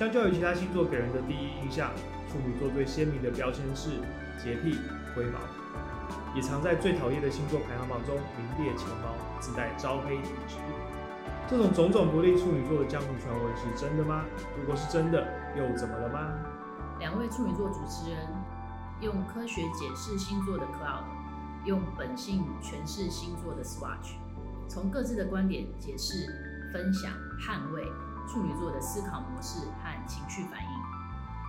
相较于其他星座给人的第一印象，处女座最鲜明的标签是洁癖、灰毛，也常在最讨厌的星座排行榜中名列前茅，自带招黑体质。这种种种不利处女座的江湖传闻是真的吗？如果是真的，又怎么了吗？两位处女座主持人用科学解释星座的 Cloud，用本性诠释星座的 Swatch，从各自的观点解释、分享、捍卫处女座的思考模式和情绪反应。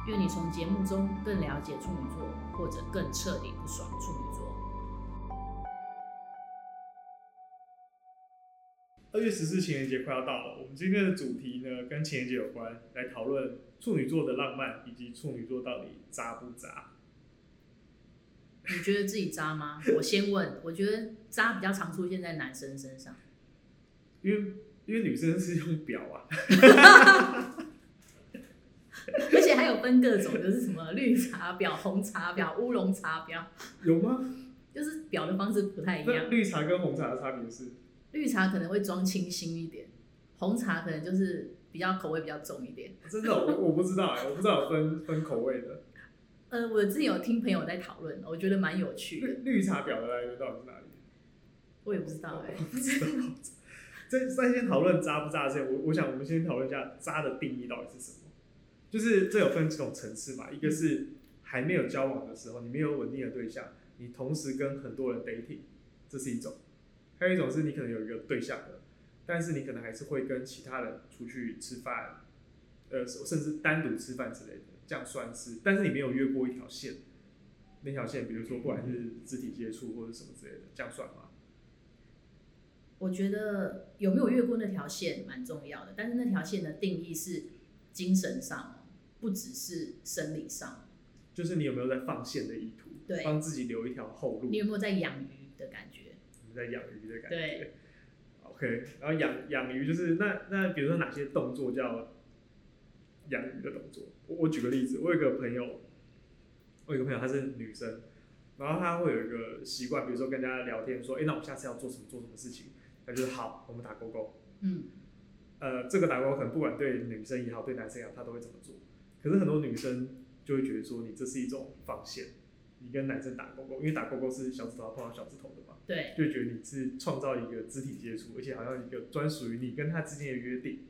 愿你从节目中更了解处女座，或者更彻底不爽处女座。二月十四情人节快要到了，我们今天的主题呢跟情人节有关，来讨论处女座的浪漫以及处女座到底渣不渣？你觉得自己渣吗？我先问，我觉得渣比较常出现在男生身上，因为因为女生是用表啊，而且还有分各种，就是什么绿茶婊、红茶婊、乌龙茶婊，有吗？就是表的方式不太一样。绿茶跟红茶的差别是？绿茶可能会装清新一点，红茶可能就是比较口味比较重一点。真的，我我不知道哎，我不知道有分分口味的。呃，我自己有听朋友在讨论，我觉得蛮有趣的。绿茶婊的来源到底是哪里？我也不知道哎，我不知道。在在先讨论渣不渣之前，我我想我们先讨论一下渣的定义到底是什么。就是这有分几种层次嘛，一个是还没有交往的时候，你没有稳定的对象，你同时跟很多人 dating，这是一种。还有一种是你可能有一个对象的，但是你可能还是会跟其他人出去吃饭，呃，甚至单独吃饭之类的，这样算是。但是你没有越过一条线，那条线比如说不管是肢体接触或者什么之类的，这样算吗？我觉得有没有越过那条线蛮重要的，但是那条线的定义是精神上，不只是生理上。就是你有没有在放线的意图，对，帮自己留一条后路。你有没有在养鱼的感觉？在养鱼的感觉，OK，然后养养鱼就是那那比如说哪些动作叫养鱼的动作？我我举个例子，我有一个朋友，我有一个朋友她是女生，然后她会有一个习惯，比如说跟大家聊天说，哎、欸，那我们下次要做什么做什么事情？她就是好，我们打勾勾。嗯，呃，这个打勾可能不管对女生也好，对男生也好，他都会这么做。可是很多女生就会觉得说，你这是一种防线，你跟男生打勾勾，因为打勾勾是小指头碰到小指头的嘛。对，就觉得你是创造一个肢体接触，而且好像一个专属于你跟他之间的约定，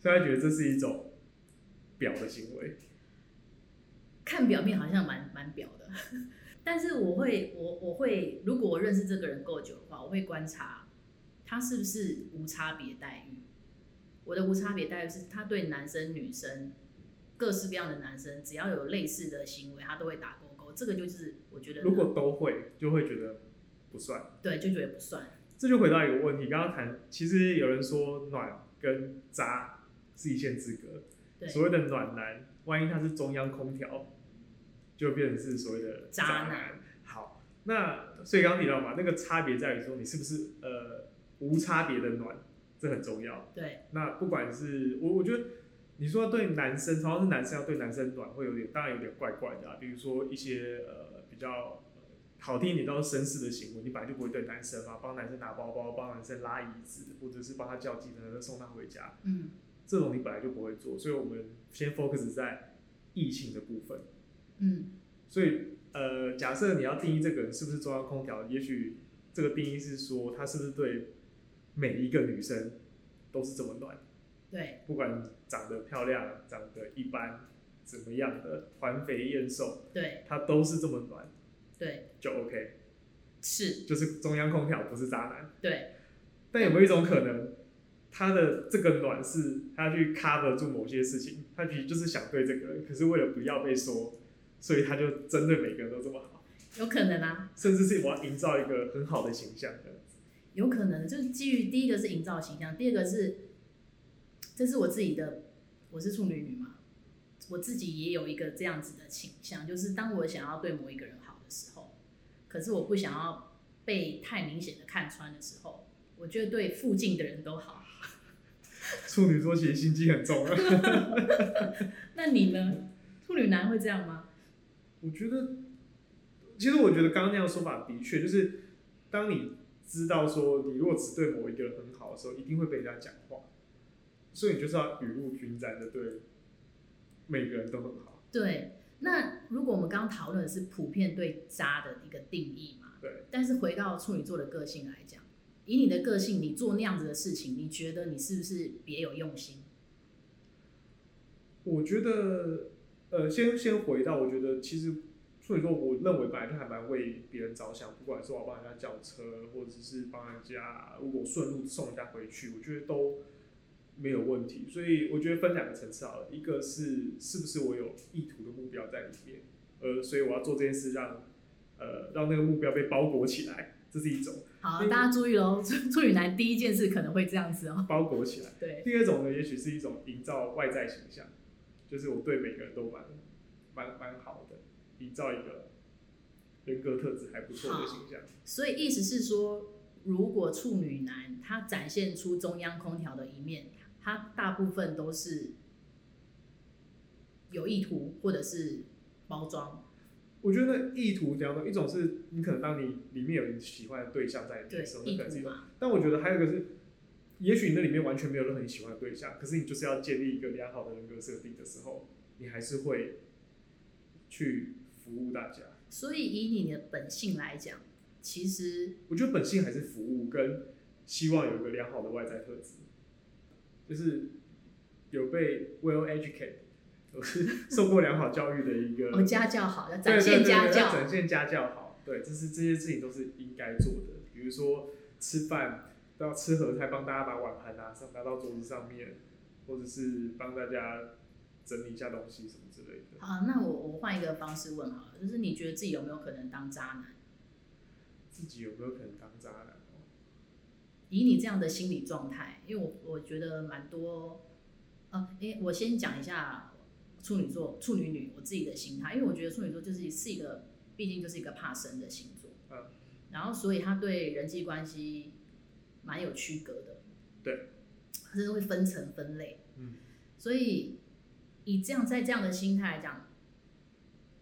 所以他觉得这是一种表的行为。看表面好像蛮蛮表的，但是我会我我会，如果我认识这个人够久的话，我会观察他是不是无差别待遇。我的无差别待遇是他对男生女生各式各样的男生，只要有类似的行为，他都会打勾勾。这个就是我觉得，如果都会，就会觉得。不算，对，就觉得不算。这就回到一个问题，刚刚谈，其实有人说暖跟渣是一线之隔。对，所谓的暖男，万一他是中央空调，就变成是所谓的渣男。渣男。好，那所以刚刚提到嘛，那个差别在于说你是不是呃无差别的暖，这很重要。对。那不管是我，我觉得你说对男生，同样是男生要对男生暖，会有点，当然有点怪怪的啊。比如说一些呃比较。好听一点，都是绅士的行为，你本来就不会对男生嘛，帮男生拿包包，帮男生拉椅子，或者是帮他叫计程车送他回家，嗯，这种你本来就不会做，所以我们先 focus 在异性的部分，嗯，所以呃，假设你要定义这个人是不是中央空调，也许这个定义是说他是不是对每一个女生都是这么暖，对，不管长得漂亮、长得一般怎么样的，环肥燕瘦，对，她都是这么暖。对，就 OK，是，就是中央空调不是渣男。对，但有没有一种可能，他的这个暖是他去 cover 住某些事情，他其实就是想对这个人，可是为了不要被说，所以他就针对每个人都这么好。有可能啊，甚至是我要营造一个很好的形象的。有可能，就是基于第一个是营造形象，第二个是，这是我自己的，我是处女女嘛，我自己也有一个这样子的倾向，就是当我想要对某一个人好的。时候，可是我不想要被太明显的看穿的时候，我觉得对附近的人都好。处女座其实心机很重啊。那你呢？处女男会这样吗？我觉得，其实我觉得刚刚那样说法的确就是，当你知道说你如果只对某一个人很好的时候，一定会被人家讲话，所以你就是要雨露均沾的对每个人都很好。对，那如果我们刚刚讨论的是普遍对渣的一个定义嘛？对。但是回到处女座的个性来讲，以你的个性，你做那样子的事情，你觉得你是不是别有用心？我觉得，呃，先先回到，我觉得其实处女座，我认为本来就还蛮为别人着想，不管是我帮人家叫车，或者是帮人家如果顺路送人家回去，我觉得都没有问题。所以我觉得分两个层次好了，一个是是不是我有意图的目标在里面，呃，所以我要做这件事让，呃，让那个目标被包裹起来，这是一种。好，大家注意喽，处处女男第一件事可能会这样子哦，包裹起来。对。第二种呢，也许是一种营造外在形象。就是我对每个人都蛮蛮蛮好的，营造一个人格特质还不错的形象。所以意思是说，如果处女男他展现出中央空调的一面，他大部分都是有意图或者是包装。我觉得意图两种，一种是你可能当你里面有你喜欢的对象在的时候，那可能是一种。但我觉得还有一个是。也许你那里面完全没有任何你喜欢的对象，可是你就是要建立一个良好的人格设定的时候，你还是会去服务大家。所以以你的本性来讲，其实我觉得本性还是服务跟希望有一个良好的外在特质，就是有被 well educated，都 是受过良好教育的一个。哦，家教好，要展现家教，展现家教好。对，这是这些事情都是应该做的，比如说吃饭。都要吃合菜，帮大家把碗盘拿上拿到桌子上面，或者是帮大家整理一下东西什么之类的。好，那我我换一个方式问好了，就是你觉得自己有没有可能当渣男？自己有没有可能当渣男？以你这样的心理状态，因为我我觉得蛮多，呃，诶，我先讲一下处女座、处女女我自己的心态，因为我觉得处女座就是是一个，毕竟就是一个怕生的星座，嗯，然后所以他对人际关系。蛮有区隔的，对，它是会分层分类，嗯，所以以这样在这样的心态来讲，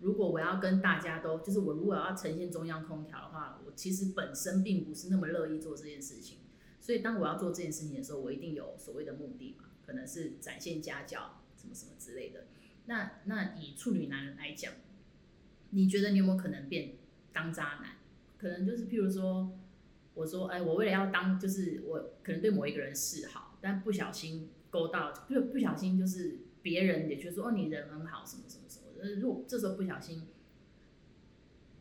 如果我要跟大家都，就是我如果要呈现中央空调的话，我其实本身并不是那么乐意做这件事情，所以当我要做这件事情的时候，我一定有所谓的目的嘛，可能是展现家教，什么什么之类的。那那以处女男来讲，你觉得你有没有可能变当渣男？可能就是譬如说。我说，哎，我为了要当，就是我可能对某一个人示好，但不小心勾到，就不小心就是别人也觉得说，哦，你人很好，什么什么什么的。如果这时候不小心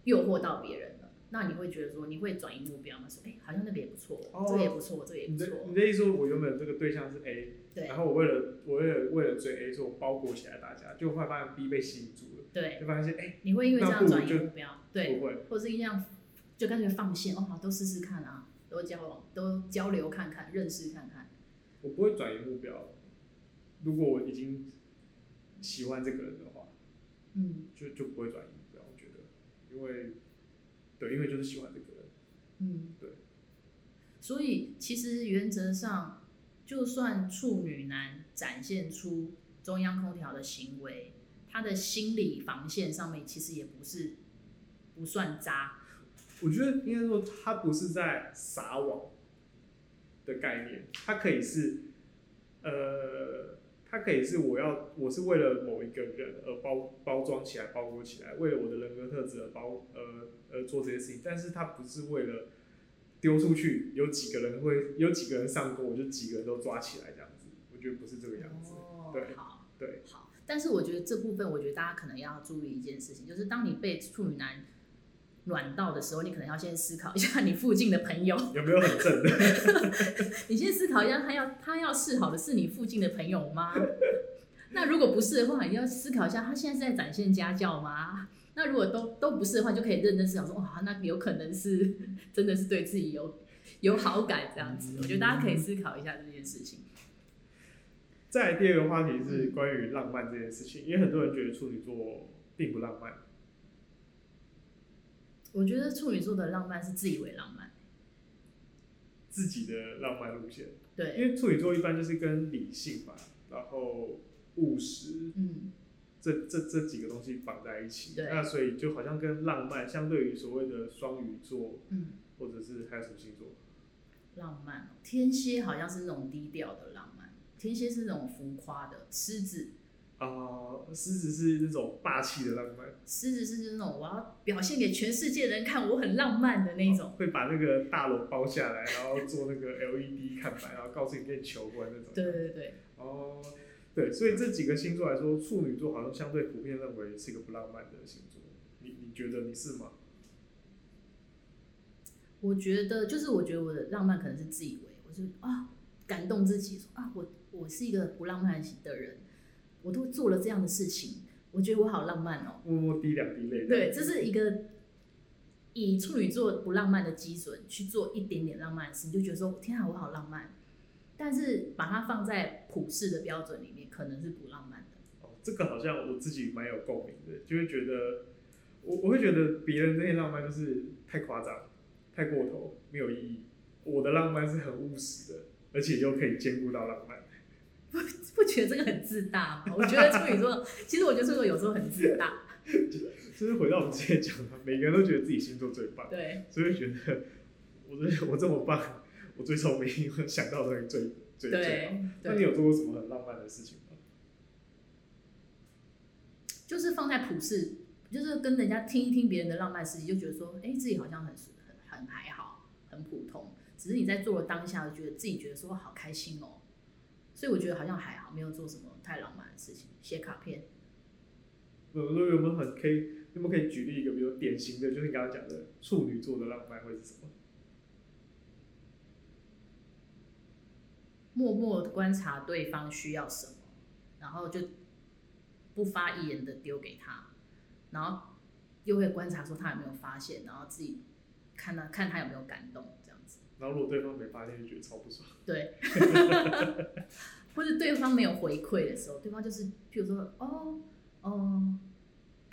诱惑到别人了，那你会觉得说，你会转移目标吗？说，哎，好像那个也不错，哦，这个也不错，这个也不错。你的你的意思说，我原本这个对象是 A，对，然后我为了我为了为了追 A，所以我包裹起来大家，就会发现 B 被吸引住了，对，就发现哎，你会因为这样转移目标，对，不会，或者是这样。就干脆放线哦，好，都试试看啊，都交往，都交流看看，认识看看。我不会转移目标，如果我已经喜欢这个人的话，嗯，就就不会转移目标。我觉得，因为，对，因为就是喜欢这个人，嗯，对。所以其实原则上，就算处女男展现出中央空调的行为，他的心理防线上面其实也不是不算渣。我觉得应该说，他不是在撒网的概念，他可以是，呃，他可以是我要，我是为了某一个人而包包装起来、包裹起来，为了我的人格特质而包，呃，而做这些事情。但是他不是为了丢出去，有几个人会有几个人上钩，我就几个人都抓起来这样子。我觉得不是这个样子。哦，对，好，对，好。但是我觉得这部分，我觉得大家可能要注意一件事情，就是当你被处女男。暖到的时候，你可能要先思考一下 你附近的朋友 有没有很正的。你先思考一下，他要他要示好的是你附近的朋友吗？那如果不是的话，你要思考一下，他现在是在展现家教吗？那如果都都不是的话，就可以认真思考说，哇，那有可能是真的是对自己有有好感这样子。我觉得大家可以思考一下这件事情。再来第二个话题是关于浪漫这件事情，因为很多人觉得处女座并不浪漫。我觉得处女座的浪漫是自以为浪漫，自己的浪漫路线。对，因为处女座一般就是跟理性嘛，然后务实，嗯，这这这几个东西绑在一起。对，那所以就好像跟浪漫相对于所谓的双鱼座，嗯，或者是还有什么星座？浪漫，天蝎好像是那种低调的浪漫，天蝎是那种浮夸的，狮子啊，狮子是那种霸气的浪漫。狮子是那种我要表现给全世界人看，我很浪漫的那种。哦、会把那个大楼包下来，然后做那个 LED 看板，然后告诉你可以求婚那种。对对对。哦，对，所以这几个星座来说，处女座好像相对普遍认为是一个不浪漫的星座。你你觉得你是吗？我觉得就是，我觉得我的浪漫可能是自以为，我就啊感动自己说啊，我我是一个不浪漫型的人。我都做了这样的事情，我觉得我好浪漫哦。默默滴两滴泪。对，这是一个以处女座不浪漫的基准去做一点点浪漫的事，你就觉得说天啊，我好浪漫。但是把它放在普世的标准里面，可能是不浪漫的。哦，这个好像我自己蛮有共鸣的，就会觉得我我会觉得别人那些浪漫就是太夸张、太过头、没有意义。我的浪漫是很务实的，而且又可以兼顾到浪漫。不不觉得这个很自大吗？我觉得处女座，其实我觉得处女座有时候很自大。就是回到我们之前讲的，每个人都觉得自己星座最棒，对，所以觉得我我这么棒，我最聪明，我想到的东西最最最好。那你有做过什么很浪漫的事情吗？就是放在普世，就是跟人家听一听别人的浪漫事情，就觉得说，哎、欸，自己好像很很很还好，很普通。只是你在做的当下，就觉得自己觉得说好开心哦。所以我觉得好像还好，没有做什么太浪漫的事情，写卡片。有有有没有很可以？有没有可以举例一个比较典型的，就是你刚刚讲的处女座的浪漫会是什么？默默的观察对方需要什么，然后就不发一言的丢给他，然后又会观察说他有没有发现，然后自己看他看他有没有感动。然后如果对方没发现，就觉得超不爽。对，或者对方没有回馈的时候，对方就是，譬如说，哦，哦，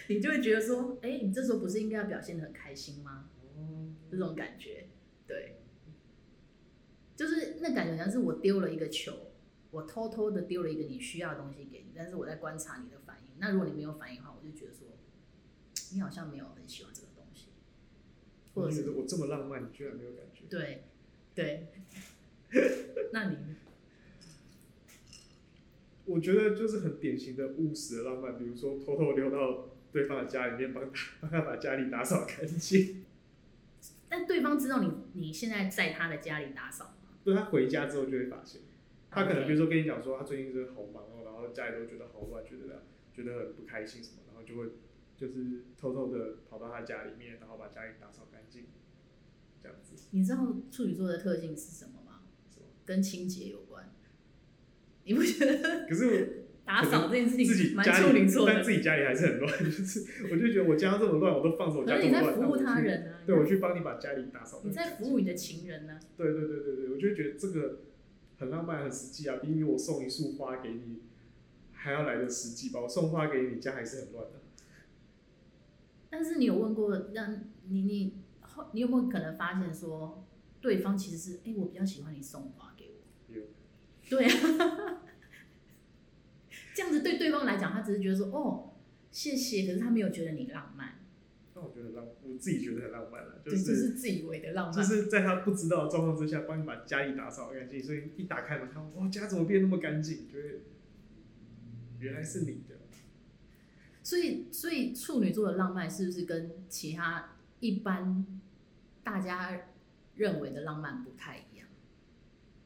你就会觉得说，哎，你这时候不是应该要表现的很开心吗？哦，这种感觉，对，就是那感觉好像是我丢了一个球，我偷偷的丢了一个你需要的东西给你，但是我在观察你的反应。那如果你没有反应的话，我就觉得说，你好像没有很喜欢这个东西，或者是我这么浪漫，你居然没有感觉？对。对，那你呢？我觉得就是很典型的务实的浪漫，比如说偷偷溜到对方的家里面，帮他帮他把家里打扫干净。但对方知道你你现在在他的家里打扫吗？对，他回家之后就会发现，他可能比如说跟你讲说他最近真的好忙哦，然后家里都觉得好乱，觉得觉得很不开心什么，然后就会就是偷偷的跑到他家里面，然后把家里打扫干净。你知道处女座的特性是什么吗？跟清洁有关。你不觉得？可是我打扫这件事情自己家里，但自己家里还是很乱。就是我就觉得我家这么乱，我都放着我家这么乱。你在服务他人啊？对，我去帮你把家里打扫。你在服务你的情人呢？对对对对对，我就觉得这个很浪漫、很实际啊，比我送一束花给你还要来的实际吧。我送花给你，你家还是很乱的。但是你有问过让你你？你有没有可能发现说，对方其实是，哎、欸，我比较喜欢你送花给我。有。对啊。这样子对对方来讲，他只是觉得说，哦，谢谢，可是他没有觉得你浪漫。那我觉得浪，我自己觉得很浪漫了，就是这是自以为的浪漫。就是在他不知道的状况之下，帮你把家里打扫干净，所以一打开门看，哇，家怎么变那么干净？觉得原来是你的。所以，所以处女座的浪漫是不是跟其他一般？大家认为的浪漫不太一样。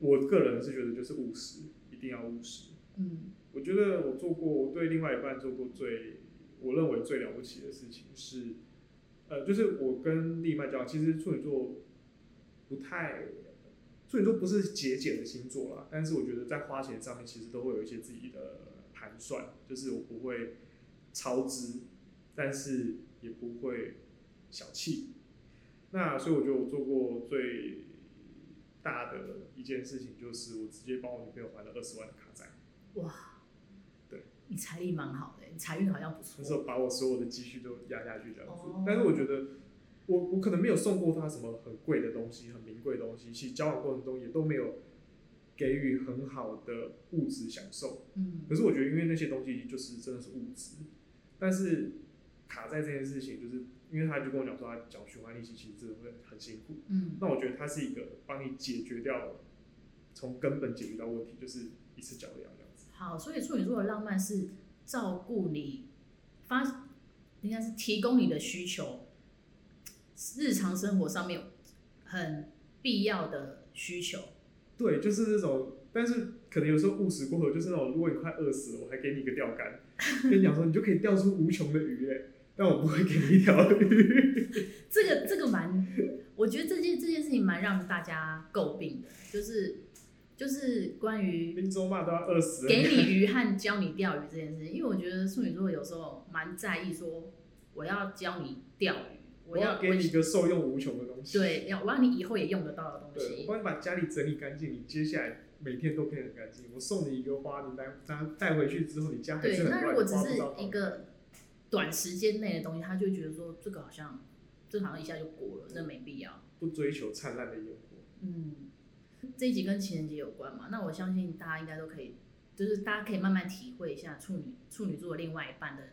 我个人是觉得就是务实，一定要务实。嗯，我觉得我做过，我对另外一半做过最我认为最了不起的事情是，呃，就是我跟另一半交往，其实处女座不太，处女座不是节俭的星座啦，但是我觉得在花钱上面其实都会有一些自己的盘算，就是我不会超支，但是也不会小气。那所以我觉得我做过最大的一件事情，就是我直接帮我女朋友还了二十万的卡债。哇，对，你财力蛮好的，你财运好像不错。那时候把我所有的积蓄都压下去这样子，哦、但是我觉得我我可能没有送过她什么很贵的东西，很名贵的东西，其实交往过程中也都没有给予很好的物质享受。嗯，可是我觉得因为那些东西就是真的是物质，但是卡债这件事情就是。因为他就跟我讲说，他缴循环利息其实真的会很辛苦。嗯，那我觉得他是一个帮你解决掉，从根本解决到问题，就是一次缴掉这样子。好，所以处女座的浪漫是照顾你发，应该是提供你的需求，日常生活上面很必要的需求。对，就是那种，但是可能有时候务实过后，就是那种，如果你快饿死了，我还给你一个钓竿，跟你讲说，你就可以钓出无穷的鱼哎，但我不会给你一条鱼。这个这个蛮，我觉得这件这件事情蛮让大家诟病的，就是。就是关于林州骂都要饿死，给你鱼和教你钓鱼这件事情，因为我觉得处女座有时候蛮在意说，我要教你钓鱼，我要给你一个受用无穷的东西，对，要我让你以后也用得到的东西。我帮你把家里整理干净，你接下来每天都可以很干净。我送你一个花，你带带带回去之后，你家还是很乱。对，那如果只是一个短时间内的东西，他就会觉得说这个好像，这个好像一下就过了，那没必要。不追求灿烂的烟火。嗯。这一集跟情人节有关嘛？那我相信大家应该都可以，就是大家可以慢慢体会一下处女处女座另外一半的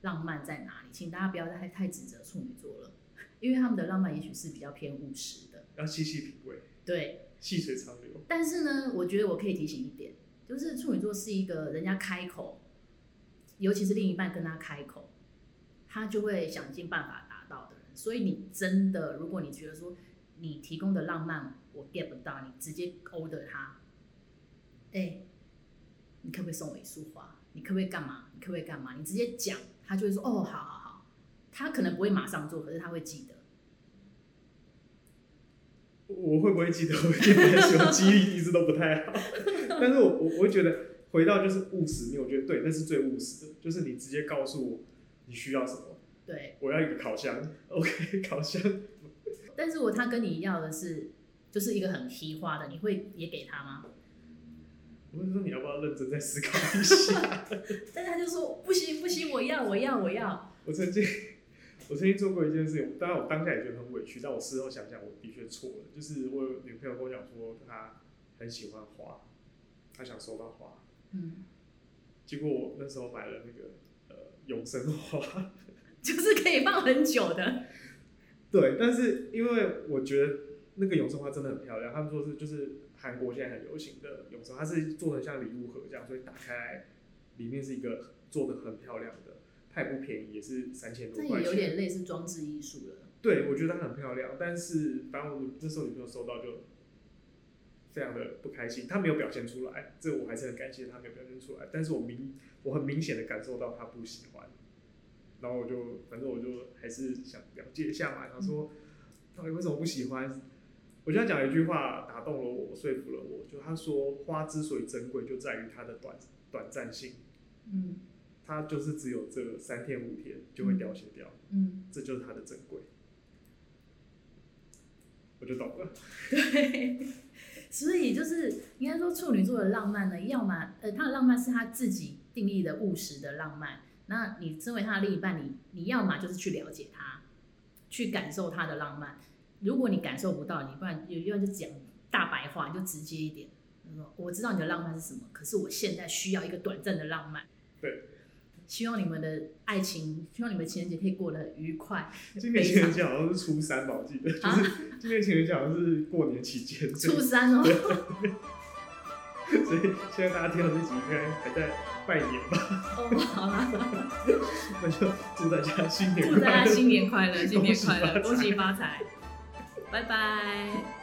浪漫在哪里。请大家不要太太指责处女座了，因为他们的浪漫也许是比较偏务实的，要细细品味，对，细水长流。但是呢，我觉得我可以提醒一点，就是处女座是一个人家开口，尤其是另一半跟他开口，他就会想尽办法达到的人。所以你真的，如果你觉得说你提供的浪漫，我 get 不到，你直接 order 他，哎、你可不可以送我一束花？你可不可以干嘛？你可不可以干嘛？你直接讲，他就会说哦，好好好。他可能不会马上做，可是他会记得。我会不会记得？我记得记忆力一直都不太好。但是我我我会觉得回到就是务实面，我觉得对，那是最务实的，就是你直接告诉我你需要什么。对，我要一个烤箱，OK，烤箱。但是我他跟你要的是。就是一个很皮花的，你会也给他吗？我是说你要不要认真再思考一下？但他就说不行不行，我要我要我要。我曾经我曾经做过一件事情，当然我当下也觉得很委屈，但我事后想想，我的确错了。就是我有女朋友跟我讲说，她很喜欢花，她想收到花。嗯。结果我那时候买了那个呃永生花，就是可以放很久的。对，但是因为我觉得。那个永生花真的很漂亮，他们说是就是韩国现在很流行的永生，它是做的像礼物盒这样，所以打开来里面是一个做的很漂亮的，它也不便宜，也是三千多块钱。这也有点类似装置艺术了。对，我觉得它很漂亮，但是反正我那时候女朋友收到就非常的不开心，他没有表现出来，这我还是很感谢他没有表现出来，但是我明我很明显的感受到他不喜欢，然后我就反正我就还是想了解一下嘛，想说到底为什么不喜欢？我就要讲一句话打动了我，说服了我。就他说，花之所以珍贵，就在于它的短短暂性。嗯，它就是只有这三天五天就会凋谢掉。嗯，这就是它的珍贵。我就懂了。对，所以就是应该说处女座的浪漫呢，要么呃，他的浪漫是他自己定义的务实的浪漫。那你身为他的另一半，你你要么就是去了解他，去感受他的浪漫。如果你感受不到，你不然有要就讲大白话，就直接一点。我知道你的浪漫是什么，可是我现在需要一个短暂的浪漫。对，希望你们的爱情，希望你们情人节可以过得愉快。今年情人节好像是初三吧，我记得，啊、就是今年情人节好像是过年期间。初三哦。所以现在大家听到这集应该还在拜年吧？哦，好啦，那就祝大家新年快乐，祝大家新年快乐，新年快乐，恭喜发财。拜拜。